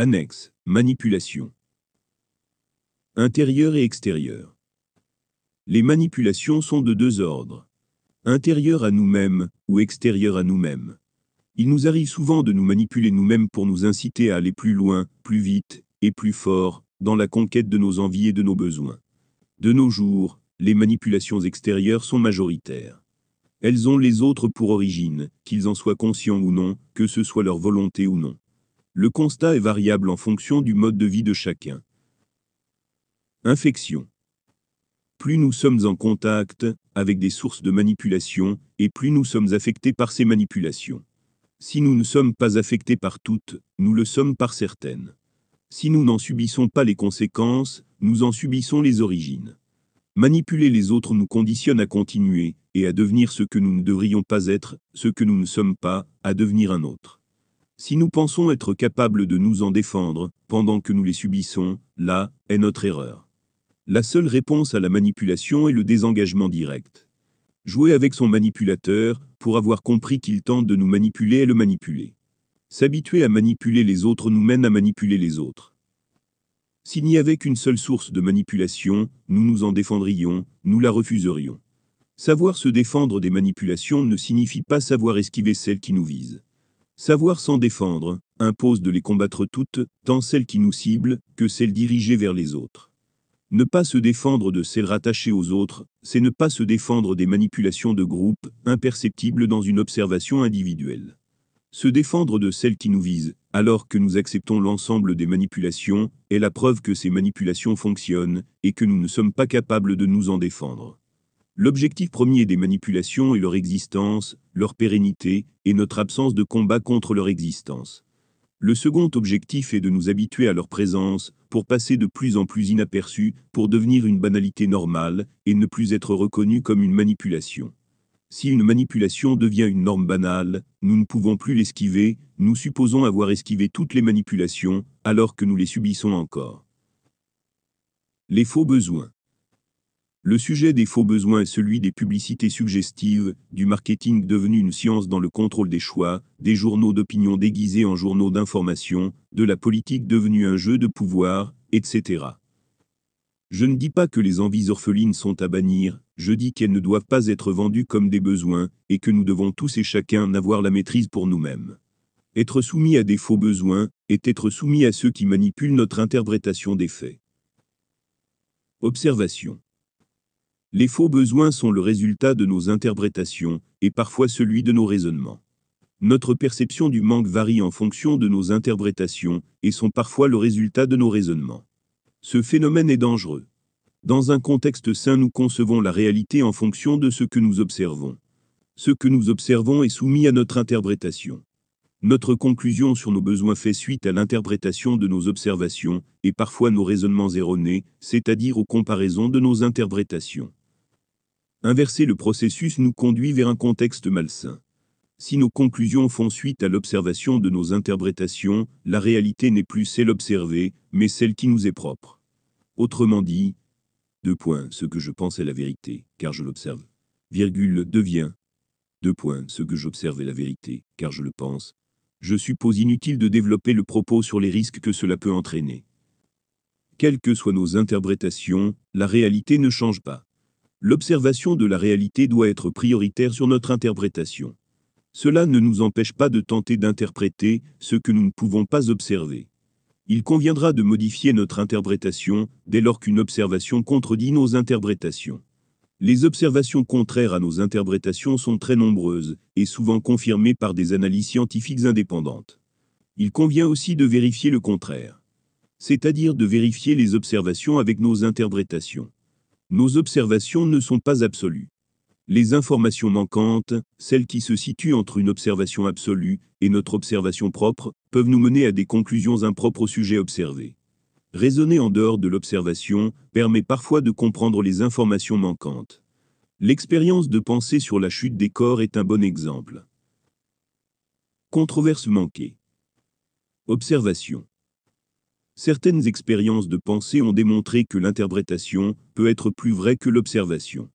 Annexe, manipulation. Intérieur et extérieur. Les manipulations sont de deux ordres. Intérieur à nous-mêmes ou extérieur à nous-mêmes. Il nous arrive souvent de nous manipuler nous-mêmes pour nous inciter à aller plus loin, plus vite et plus fort dans la conquête de nos envies et de nos besoins. De nos jours, les manipulations extérieures sont majoritaires. Elles ont les autres pour origine, qu'ils en soient conscients ou non, que ce soit leur volonté ou non. Le constat est variable en fonction du mode de vie de chacun. Infection. Plus nous sommes en contact avec des sources de manipulation, et plus nous sommes affectés par ces manipulations. Si nous ne sommes pas affectés par toutes, nous le sommes par certaines. Si nous n'en subissons pas les conséquences, nous en subissons les origines. Manipuler les autres nous conditionne à continuer, et à devenir ce que nous ne devrions pas être, ce que nous ne sommes pas, à devenir un autre. Si nous pensons être capables de nous en défendre, pendant que nous les subissons, là est notre erreur. La seule réponse à la manipulation est le désengagement direct. Jouer avec son manipulateur, pour avoir compris qu'il tente de nous manipuler et le manipuler. S'habituer à manipuler les autres nous mène à manipuler les autres. S'il n'y avait qu'une seule source de manipulation, nous nous en défendrions, nous la refuserions. Savoir se défendre des manipulations ne signifie pas savoir esquiver celles qui nous visent. Savoir s'en défendre impose de les combattre toutes, tant celles qui nous ciblent que celles dirigées vers les autres. Ne pas se défendre de celles rattachées aux autres, c'est ne pas se défendre des manipulations de groupe, imperceptibles dans une observation individuelle. Se défendre de celles qui nous visent, alors que nous acceptons l'ensemble des manipulations, est la preuve que ces manipulations fonctionnent, et que nous ne sommes pas capables de nous en défendre. L'objectif premier des manipulations est leur existence, leur pérennité, et notre absence de combat contre leur existence. Le second objectif est de nous habituer à leur présence, pour passer de plus en plus inaperçus, pour devenir une banalité normale, et ne plus être reconnu comme une manipulation. Si une manipulation devient une norme banale, nous ne pouvons plus l'esquiver, nous supposons avoir esquivé toutes les manipulations, alors que nous les subissons encore. Les faux besoins. Le sujet des faux besoins est celui des publicités suggestives, du marketing devenu une science dans le contrôle des choix, des journaux d'opinion déguisés en journaux d'information, de la politique devenue un jeu de pouvoir, etc. Je ne dis pas que les envies orphelines sont à bannir, je dis qu'elles ne doivent pas être vendues comme des besoins, et que nous devons tous et chacun avoir la maîtrise pour nous-mêmes. Être soumis à des faux besoins est être soumis à ceux qui manipulent notre interprétation des faits. Observation. Les faux besoins sont le résultat de nos interprétations, et parfois celui de nos raisonnements. Notre perception du manque varie en fonction de nos interprétations, et sont parfois le résultat de nos raisonnements. Ce phénomène est dangereux. Dans un contexte sain, nous concevons la réalité en fonction de ce que nous observons. Ce que nous observons est soumis à notre interprétation. Notre conclusion sur nos besoins fait suite à l'interprétation de nos observations, et parfois nos raisonnements erronés, c'est-à-dire aux comparaisons de nos interprétations. Inverser le processus nous conduit vers un contexte malsain. Si nos conclusions font suite à l'observation de nos interprétations, la réalité n'est plus celle observée, mais celle qui nous est propre. Autrement dit, deux points, ce que je pense est la vérité, car je l'observe, virgule, devient, deux points, ce que j'observe est la vérité, car je le pense. Je suppose inutile de développer le propos sur les risques que cela peut entraîner. Quelles que soient nos interprétations, la réalité ne change pas. L'observation de la réalité doit être prioritaire sur notre interprétation. Cela ne nous empêche pas de tenter d'interpréter ce que nous ne pouvons pas observer. Il conviendra de modifier notre interprétation dès lors qu'une observation contredit nos interprétations. Les observations contraires à nos interprétations sont très nombreuses et souvent confirmées par des analyses scientifiques indépendantes. Il convient aussi de vérifier le contraire, c'est-à-dire de vérifier les observations avec nos interprétations. Nos observations ne sont pas absolues. Les informations manquantes, celles qui se situent entre une observation absolue et notre observation propre, peuvent nous mener à des conclusions impropres au sujet observé. Raisonner en dehors de l'observation permet parfois de comprendre les informations manquantes. L'expérience de pensée sur la chute des corps est un bon exemple. Controverse manquée. Observation. Certaines expériences de pensée ont démontré que l'interprétation peut être plus vraie que l'observation.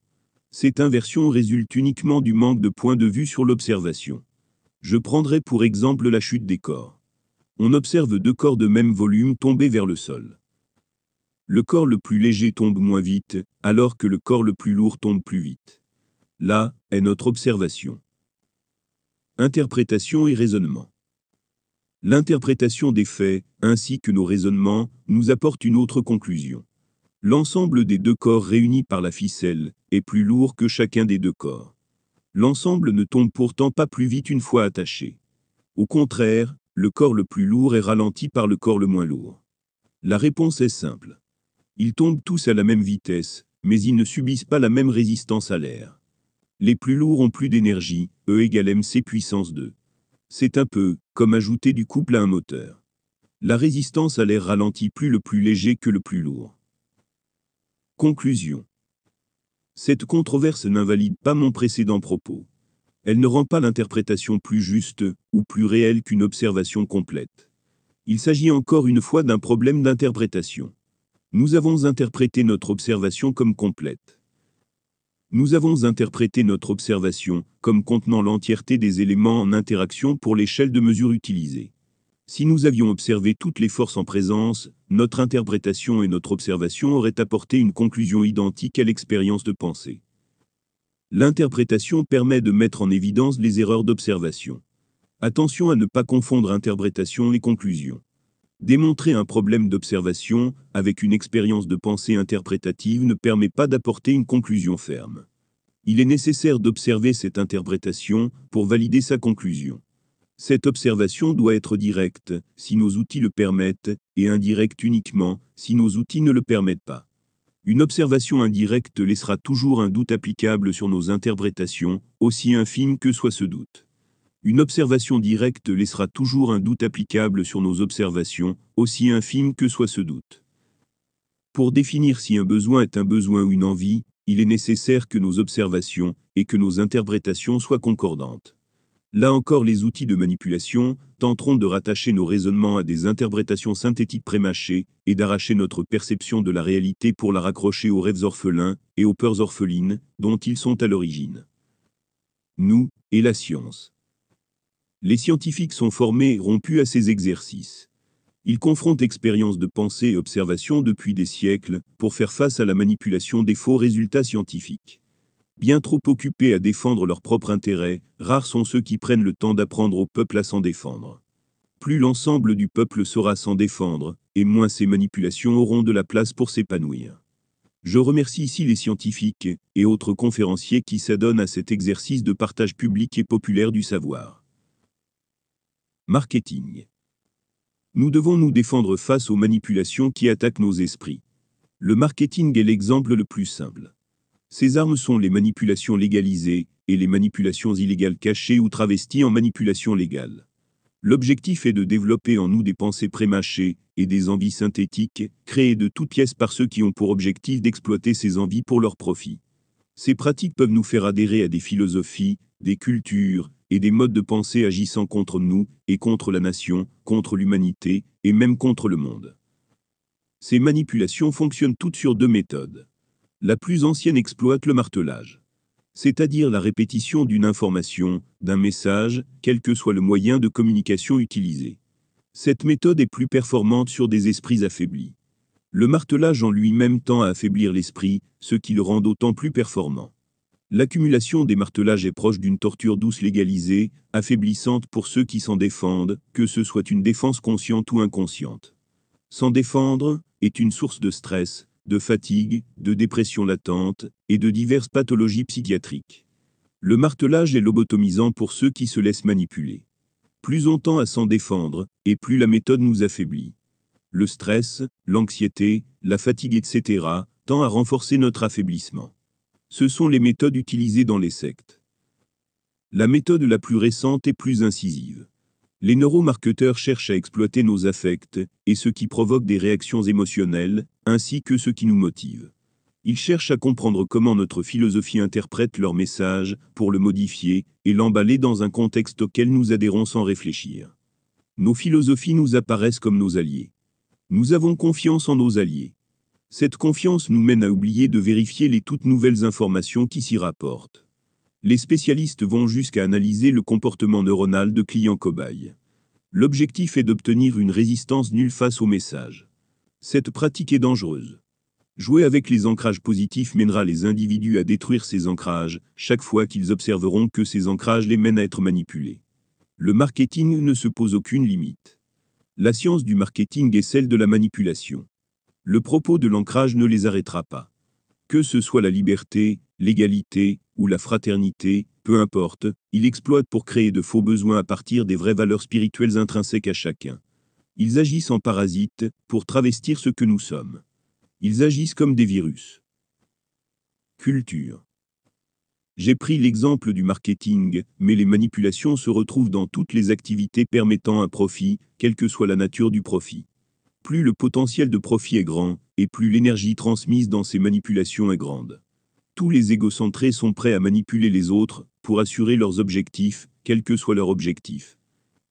Cette inversion résulte uniquement du manque de point de vue sur l'observation. Je prendrai pour exemple la chute des corps. On observe deux corps de même volume tomber vers le sol. Le corps le plus léger tombe moins vite, alors que le corps le plus lourd tombe plus vite. Là est notre observation. Interprétation et raisonnement. L'interprétation des faits, ainsi que nos raisonnements, nous apporte une autre conclusion. L'ensemble des deux corps réunis par la ficelle est plus lourd que chacun des deux corps. L'ensemble ne tombe pourtant pas plus vite une fois attaché. Au contraire, le corps le plus lourd est ralenti par le corps le moins lourd. La réponse est simple. Ils tombent tous à la même vitesse, mais ils ne subissent pas la même résistance à l'air. Les plus lourds ont plus d'énergie, E égale mc puissance 2. C'est un peu comme ajouter du couple à un moteur. La résistance à l'air ralentit plus le plus léger que le plus lourd. Conclusion. Cette controverse n'invalide pas mon précédent propos. Elle ne rend pas l'interprétation plus juste ou plus réelle qu'une observation complète. Il s'agit encore une fois d'un problème d'interprétation. Nous avons interprété notre observation comme complète. Nous avons interprété notre observation comme contenant l'entièreté des éléments en interaction pour l'échelle de mesure utilisée. Si nous avions observé toutes les forces en présence, notre interprétation et notre observation auraient apporté une conclusion identique à l'expérience de pensée. L'interprétation permet de mettre en évidence les erreurs d'observation. Attention à ne pas confondre interprétation et conclusion. Démontrer un problème d'observation avec une expérience de pensée interprétative ne permet pas d'apporter une conclusion ferme. Il est nécessaire d'observer cette interprétation pour valider sa conclusion. Cette observation doit être directe, si nos outils le permettent, et indirecte uniquement, si nos outils ne le permettent pas. Une observation indirecte laissera toujours un doute applicable sur nos interprétations, aussi infime que soit ce doute. Une observation directe laissera toujours un doute applicable sur nos observations, aussi infime que soit ce doute. Pour définir si un besoin est un besoin ou une envie, il est nécessaire que nos observations et que nos interprétations soient concordantes. Là encore les outils de manipulation tenteront de rattacher nos raisonnements à des interprétations synthétiques prémâchées et d'arracher notre perception de la réalité pour la raccrocher aux rêves orphelins et aux peurs orphelines dont ils sont à l'origine. Nous, et la science. Les scientifiques sont formés et rompus à ces exercices. Ils confrontent expériences de pensée et observation depuis des siècles pour faire face à la manipulation des faux résultats scientifiques. Bien trop occupés à défendre leur propre intérêt, rares sont ceux qui prennent le temps d'apprendre au peuple à s'en défendre. Plus l'ensemble du peuple saura s'en défendre, et moins ces manipulations auront de la place pour s'épanouir. Je remercie ici les scientifiques et autres conférenciers qui s'adonnent à cet exercice de partage public et populaire du savoir. Marketing. Nous devons nous défendre face aux manipulations qui attaquent nos esprits. Le marketing est l'exemple le plus simple. Ces armes sont les manipulations légalisées et les manipulations illégales cachées ou travesties en manipulations légales. L'objectif est de développer en nous des pensées prémâchées et des envies synthétiques, créées de toutes pièces par ceux qui ont pour objectif d'exploiter ces envies pour leur profit. Ces pratiques peuvent nous faire adhérer à des philosophies, des cultures et des modes de pensée agissant contre nous et contre la nation, contre l'humanité et même contre le monde. Ces manipulations fonctionnent toutes sur deux méthodes. La plus ancienne exploite le martelage. C'est-à-dire la répétition d'une information, d'un message, quel que soit le moyen de communication utilisé. Cette méthode est plus performante sur des esprits affaiblis. Le martelage en lui-même tend à affaiblir l'esprit, ce qui le rend d'autant plus performant. L'accumulation des martelages est proche d'une torture douce légalisée, affaiblissante pour ceux qui s'en défendent, que ce soit une défense consciente ou inconsciente. S'en défendre est une source de stress, de fatigue, de dépression latente et de diverses pathologies psychiatriques. Le martelage est lobotomisant pour ceux qui se laissent manipuler. Plus on tend à s'en défendre, et plus la méthode nous affaiblit. Le stress, l'anxiété, la fatigue, etc., tend à renforcer notre affaiblissement. Ce sont les méthodes utilisées dans les sectes. La méthode la plus récente est plus incisive. Les neuromarketeurs cherchent à exploiter nos affects et ce qui provoque des réactions émotionnelles, ainsi que ce qui nous motive. Ils cherchent à comprendre comment notre philosophie interprète leur message pour le modifier et l'emballer dans un contexte auquel nous adhérons sans réfléchir. Nos philosophies nous apparaissent comme nos alliés. Nous avons confiance en nos alliés. Cette confiance nous mène à oublier de vérifier les toutes nouvelles informations qui s'y rapportent les spécialistes vont jusqu'à analyser le comportement neuronal de clients cobayes. L'objectif est d'obtenir une résistance nulle face au message. Cette pratique est dangereuse. Jouer avec les ancrages positifs mènera les individus à détruire ces ancrages, chaque fois qu'ils observeront que ces ancrages les mènent à être manipulés. Le marketing ne se pose aucune limite. La science du marketing est celle de la manipulation. Le propos de l'ancrage ne les arrêtera pas. Que ce soit la liberté, l'égalité ou la fraternité, peu importe, il exploite pour créer de faux besoins à partir des vraies valeurs spirituelles intrinsèques à chacun. Ils agissent en parasites pour travestir ce que nous sommes. Ils agissent comme des virus. Culture. J'ai pris l'exemple du marketing, mais les manipulations se retrouvent dans toutes les activités permettant un profit, quelle que soit la nature du profit. Plus le potentiel de profit est grand, et plus l'énergie transmise dans ces manipulations est grande. Tous les égocentrés sont prêts à manipuler les autres, pour assurer leurs objectifs, quel que soit leur objectif.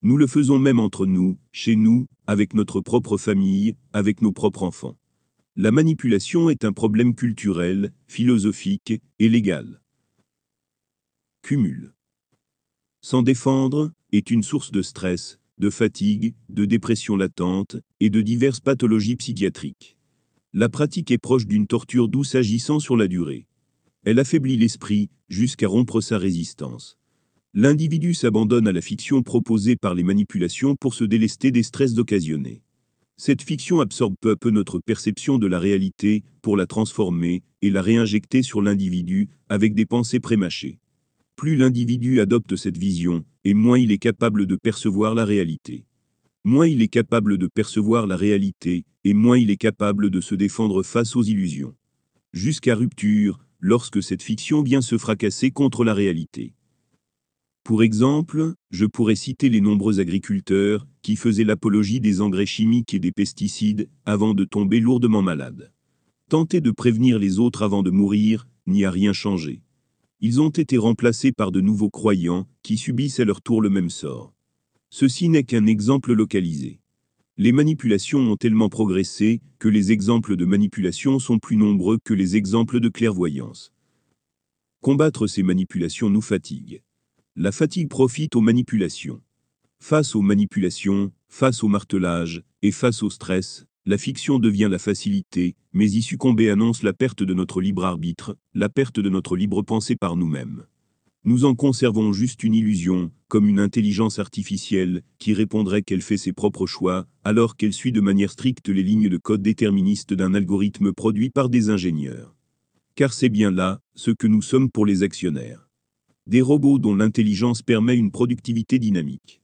Nous le faisons même entre nous, chez nous, avec notre propre famille, avec nos propres enfants. La manipulation est un problème culturel, philosophique et légal. Cumul. S'en défendre est une source de stress, de fatigue, de dépression latente et de diverses pathologies psychiatriques. La pratique est proche d'une torture douce agissant sur la durée. Elle affaiblit l'esprit jusqu'à rompre sa résistance. L'individu s'abandonne à la fiction proposée par les manipulations pour se délester des stress occasionnés. Cette fiction absorbe peu à peu notre perception de la réalité pour la transformer et la réinjecter sur l'individu avec des pensées prémâchées. Plus l'individu adopte cette vision, et moins il est capable de percevoir la réalité. Moins il est capable de percevoir la réalité, et moins il est capable de se défendre face aux illusions. Jusqu'à rupture, lorsque cette fiction vient se fracasser contre la réalité. Pour exemple, je pourrais citer les nombreux agriculteurs qui faisaient l'apologie des engrais chimiques et des pesticides avant de tomber lourdement malades. Tenter de prévenir les autres avant de mourir n'y a rien changé. Ils ont été remplacés par de nouveaux croyants qui subissent à leur tour le même sort. Ceci n'est qu'un exemple localisé. Les manipulations ont tellement progressé que les exemples de manipulation sont plus nombreux que les exemples de clairvoyance. Combattre ces manipulations nous fatigue. La fatigue profite aux manipulations. Face aux manipulations, face au martelage, et face au stress, la fiction devient la facilité, mais y succomber annonce la perte de notre libre arbitre, la perte de notre libre pensée par nous-mêmes. Nous en conservons juste une illusion, comme une intelligence artificielle, qui répondrait qu'elle fait ses propres choix, alors qu'elle suit de manière stricte les lignes de code déterministes d'un algorithme produit par des ingénieurs. Car c'est bien là, ce que nous sommes pour les actionnaires des robots dont l'intelligence permet une productivité dynamique.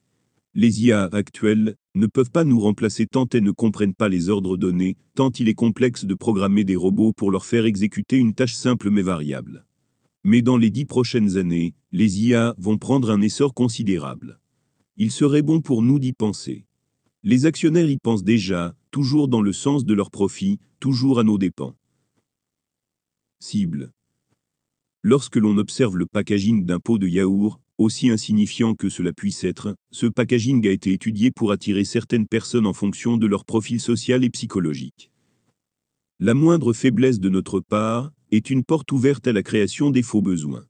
Les IA actuelles ne peuvent pas nous remplacer tant elles ne comprennent pas les ordres donnés, tant il est complexe de programmer des robots pour leur faire exécuter une tâche simple mais variable. Mais dans les dix prochaines années, les IA vont prendre un essor considérable. Il serait bon pour nous d'y penser. Les actionnaires y pensent déjà, toujours dans le sens de leur profit, toujours à nos dépens. Cible. Lorsque l'on observe le packaging d'un pot de yaourt, aussi insignifiant que cela puisse être, ce packaging a été étudié pour attirer certaines personnes en fonction de leur profil social et psychologique. La moindre faiblesse de notre part est une porte ouverte à la création des faux besoins.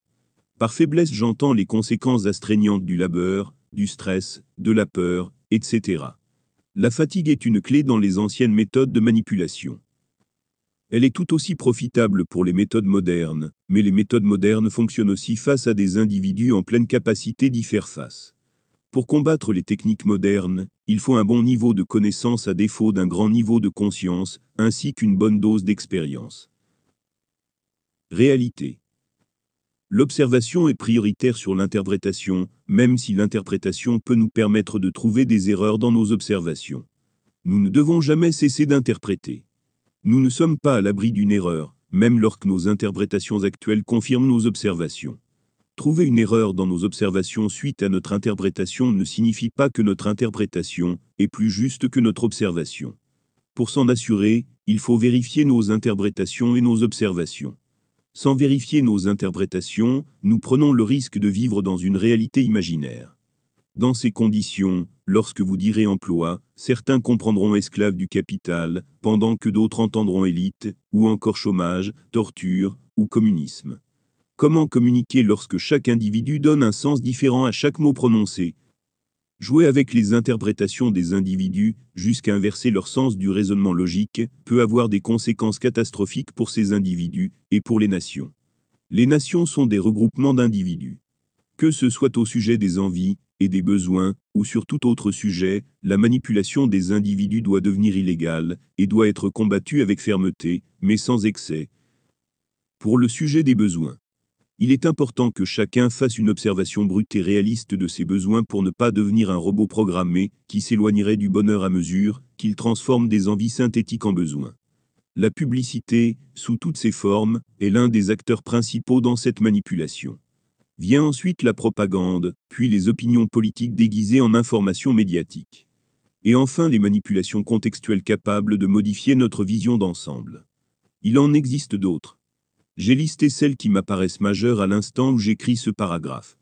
Par faiblesse j'entends les conséquences astreignantes du labeur, du stress, de la peur, etc. La fatigue est une clé dans les anciennes méthodes de manipulation. Elle est tout aussi profitable pour les méthodes modernes, mais les méthodes modernes fonctionnent aussi face à des individus en pleine capacité d'y faire face. Pour combattre les techniques modernes, il faut un bon niveau de connaissance à défaut d'un grand niveau de conscience, ainsi qu'une bonne dose d'expérience. Réalité. L'observation est prioritaire sur l'interprétation, même si l'interprétation peut nous permettre de trouver des erreurs dans nos observations. Nous ne devons jamais cesser d'interpréter. Nous ne sommes pas à l'abri d'une erreur, même lorsque nos interprétations actuelles confirment nos observations. Trouver une erreur dans nos observations suite à notre interprétation ne signifie pas que notre interprétation est plus juste que notre observation. Pour s'en assurer, il faut vérifier nos interprétations et nos observations. Sans vérifier nos interprétations, nous prenons le risque de vivre dans une réalité imaginaire. Dans ces conditions, lorsque vous direz emploi, certains comprendront esclave du capital, pendant que d'autres entendront élite, ou encore chômage, torture, ou communisme. Comment communiquer lorsque chaque individu donne un sens différent à chaque mot prononcé? Jouer avec les interprétations des individus, jusqu'à inverser leur sens du raisonnement logique, peut avoir des conséquences catastrophiques pour ces individus et pour les nations. Les nations sont des regroupements d'individus. Que ce soit au sujet des envies et des besoins, ou sur tout autre sujet, la manipulation des individus doit devenir illégale et doit être combattue avec fermeté, mais sans excès. Pour le sujet des besoins, il est important que chacun fasse une observation brute et réaliste de ses besoins pour ne pas devenir un robot programmé qui s'éloignerait du bonheur à mesure qu'il transforme des envies synthétiques en besoins. La publicité, sous toutes ses formes, est l'un des acteurs principaux dans cette manipulation. Vient ensuite la propagande, puis les opinions politiques déguisées en informations médiatiques. Et enfin les manipulations contextuelles capables de modifier notre vision d'ensemble. Il en existe d'autres j'ai listé celles qui m'apparaissent majeures à l'instant où j'écris ce paragraphe.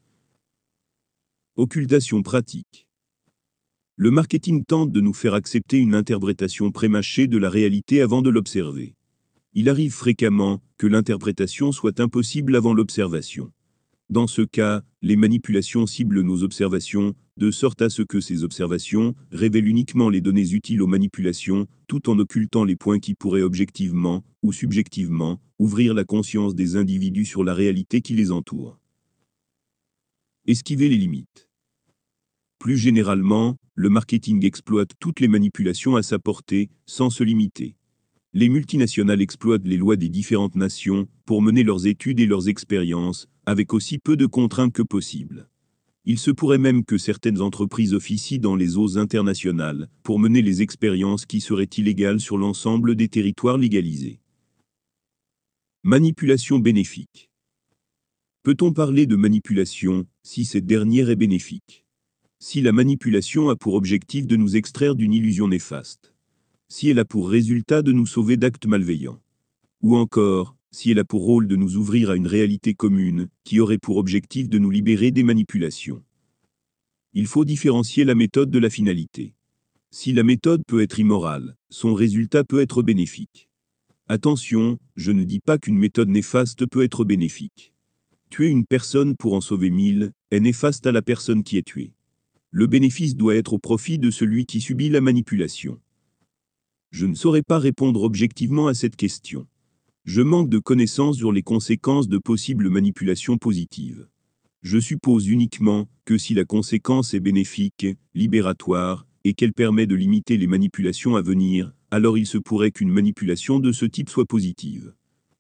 Occultation pratique. Le marketing tente de nous faire accepter une interprétation prémâchée de la réalité avant de l'observer. Il arrive fréquemment que l'interprétation soit impossible avant l'observation. Dans ce cas, les manipulations ciblent nos observations, de sorte à ce que ces observations révèlent uniquement les données utiles aux manipulations, tout en occultant les points qui pourraient objectivement, ou subjectivement, ouvrir la conscience des individus sur la réalité qui les entoure. Esquiver les limites. Plus généralement, le marketing exploite toutes les manipulations à sa portée, sans se limiter. Les multinationales exploitent les lois des différentes nations pour mener leurs études et leurs expériences, avec aussi peu de contraintes que possible. Il se pourrait même que certaines entreprises officient dans les eaux internationales pour mener les expériences qui seraient illégales sur l'ensemble des territoires légalisés. Manipulation bénéfique. Peut-on parler de manipulation si cette dernière est bénéfique? Si la manipulation a pour objectif de nous extraire d'une illusion néfaste Si elle a pour résultat de nous sauver d'actes malveillants Ou encore, si elle a pour rôle de nous ouvrir à une réalité commune, qui aurait pour objectif de nous libérer des manipulations Il faut différencier la méthode de la finalité. Si la méthode peut être immorale, son résultat peut être bénéfique. Attention, je ne dis pas qu'une méthode néfaste peut être bénéfique. Tuer une personne pour en sauver mille est néfaste à la personne qui est tuée. Le bénéfice doit être au profit de celui qui subit la manipulation. Je ne saurais pas répondre objectivement à cette question. Je manque de connaissances sur les conséquences de possibles manipulations positives. Je suppose uniquement que si la conséquence est bénéfique, libératoire, et qu'elle permet de limiter les manipulations à venir, alors il se pourrait qu'une manipulation de ce type soit positive.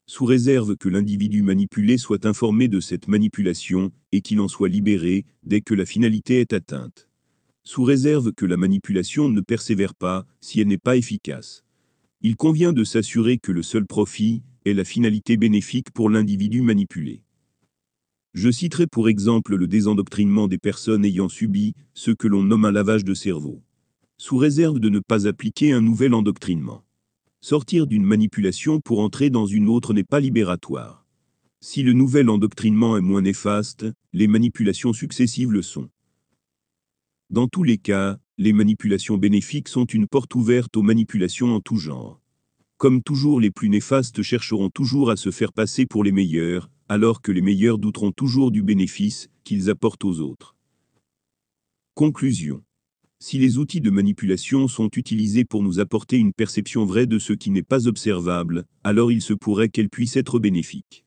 Sous réserve que l'individu manipulé soit informé de cette manipulation et qu'il en soit libéré dès que la finalité est atteinte. Sous réserve que la manipulation ne persévère pas si elle n'est pas efficace. Il convient de s'assurer que le seul profit est la finalité bénéfique pour l'individu manipulé. Je citerai pour exemple le désendoctrinement des personnes ayant subi ce que l'on nomme un lavage de cerveau sous réserve de ne pas appliquer un nouvel endoctrinement. Sortir d'une manipulation pour entrer dans une autre n'est pas libératoire. Si le nouvel endoctrinement est moins néfaste, les manipulations successives le sont. Dans tous les cas, les manipulations bénéfiques sont une porte ouverte aux manipulations en tout genre. Comme toujours les plus néfastes chercheront toujours à se faire passer pour les meilleurs, alors que les meilleurs douteront toujours du bénéfice qu'ils apportent aux autres. Conclusion. Si les outils de manipulation sont utilisés pour nous apporter une perception vraie de ce qui n'est pas observable, alors il se pourrait qu'elles puissent être bénéfiques.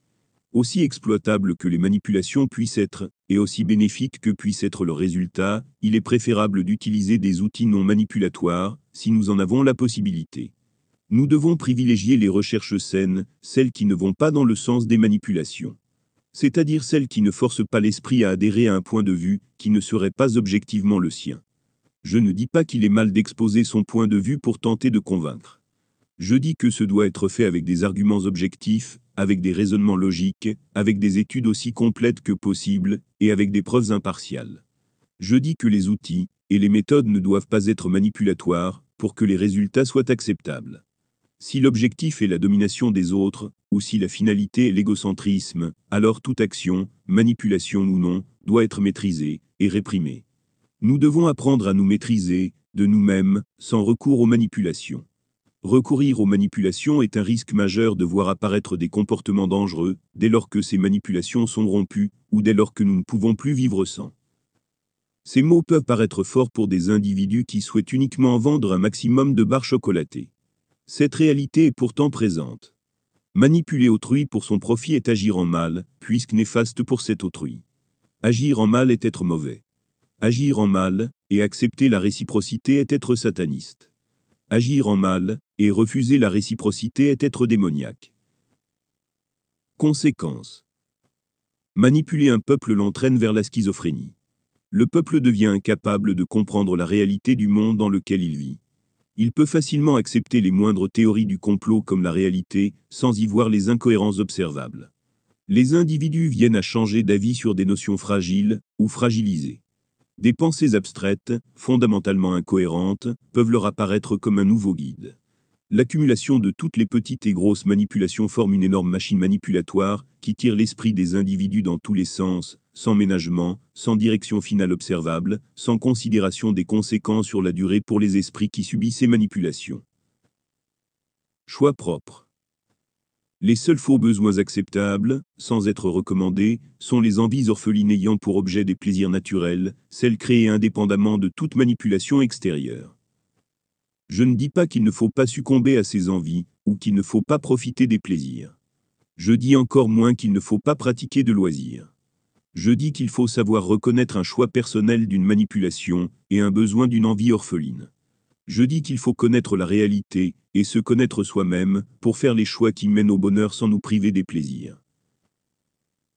Aussi exploitables que les manipulations puissent être, et aussi bénéfiques que puisse être leur résultat, il est préférable d'utiliser des outils non manipulatoires, si nous en avons la possibilité. Nous devons privilégier les recherches saines, celles qui ne vont pas dans le sens des manipulations. C'est-à-dire celles qui ne forcent pas l'esprit à adhérer à un point de vue qui ne serait pas objectivement le sien. Je ne dis pas qu'il est mal d'exposer son point de vue pour tenter de convaincre. Je dis que ce doit être fait avec des arguments objectifs, avec des raisonnements logiques, avec des études aussi complètes que possible, et avec des preuves impartiales. Je dis que les outils et les méthodes ne doivent pas être manipulatoires pour que les résultats soient acceptables. Si l'objectif est la domination des autres, ou si la finalité est l'égocentrisme, alors toute action, manipulation ou non, doit être maîtrisée et réprimée. Nous devons apprendre à nous maîtriser, de nous-mêmes, sans recours aux manipulations. Recourir aux manipulations est un risque majeur de voir apparaître des comportements dangereux, dès lors que ces manipulations sont rompues, ou dès lors que nous ne pouvons plus vivre sans. Ces mots peuvent paraître forts pour des individus qui souhaitent uniquement vendre un maximum de barres chocolatées. Cette réalité est pourtant présente. Manipuler autrui pour son profit est agir en mal, puisque néfaste pour cet autrui. Agir en mal est être mauvais. Agir en mal, et accepter la réciprocité est être sataniste. Agir en mal, et refuser la réciprocité est être démoniaque. Conséquence. Manipuler un peuple l'entraîne vers la schizophrénie. Le peuple devient incapable de comprendre la réalité du monde dans lequel il vit. Il peut facilement accepter les moindres théories du complot comme la réalité, sans y voir les incohérences observables. Les individus viennent à changer d'avis sur des notions fragiles ou fragilisées. Des pensées abstraites, fondamentalement incohérentes, peuvent leur apparaître comme un nouveau guide. L'accumulation de toutes les petites et grosses manipulations forme une énorme machine manipulatoire qui tire l'esprit des individus dans tous les sens, sans ménagement, sans direction finale observable, sans considération des conséquences sur la durée pour les esprits qui subissent ces manipulations. Choix propre. Les seuls faux besoins acceptables, sans être recommandés, sont les envies orphelines ayant pour objet des plaisirs naturels, celles créées indépendamment de toute manipulation extérieure. Je ne dis pas qu'il ne faut pas succomber à ces envies, ou qu'il ne faut pas profiter des plaisirs. Je dis encore moins qu'il ne faut pas pratiquer de loisirs. Je dis qu'il faut savoir reconnaître un choix personnel d'une manipulation, et un besoin d'une envie orpheline. Je dis qu'il faut connaître la réalité, et se connaître soi-même, pour faire les choix qui mènent au bonheur sans nous priver des plaisirs.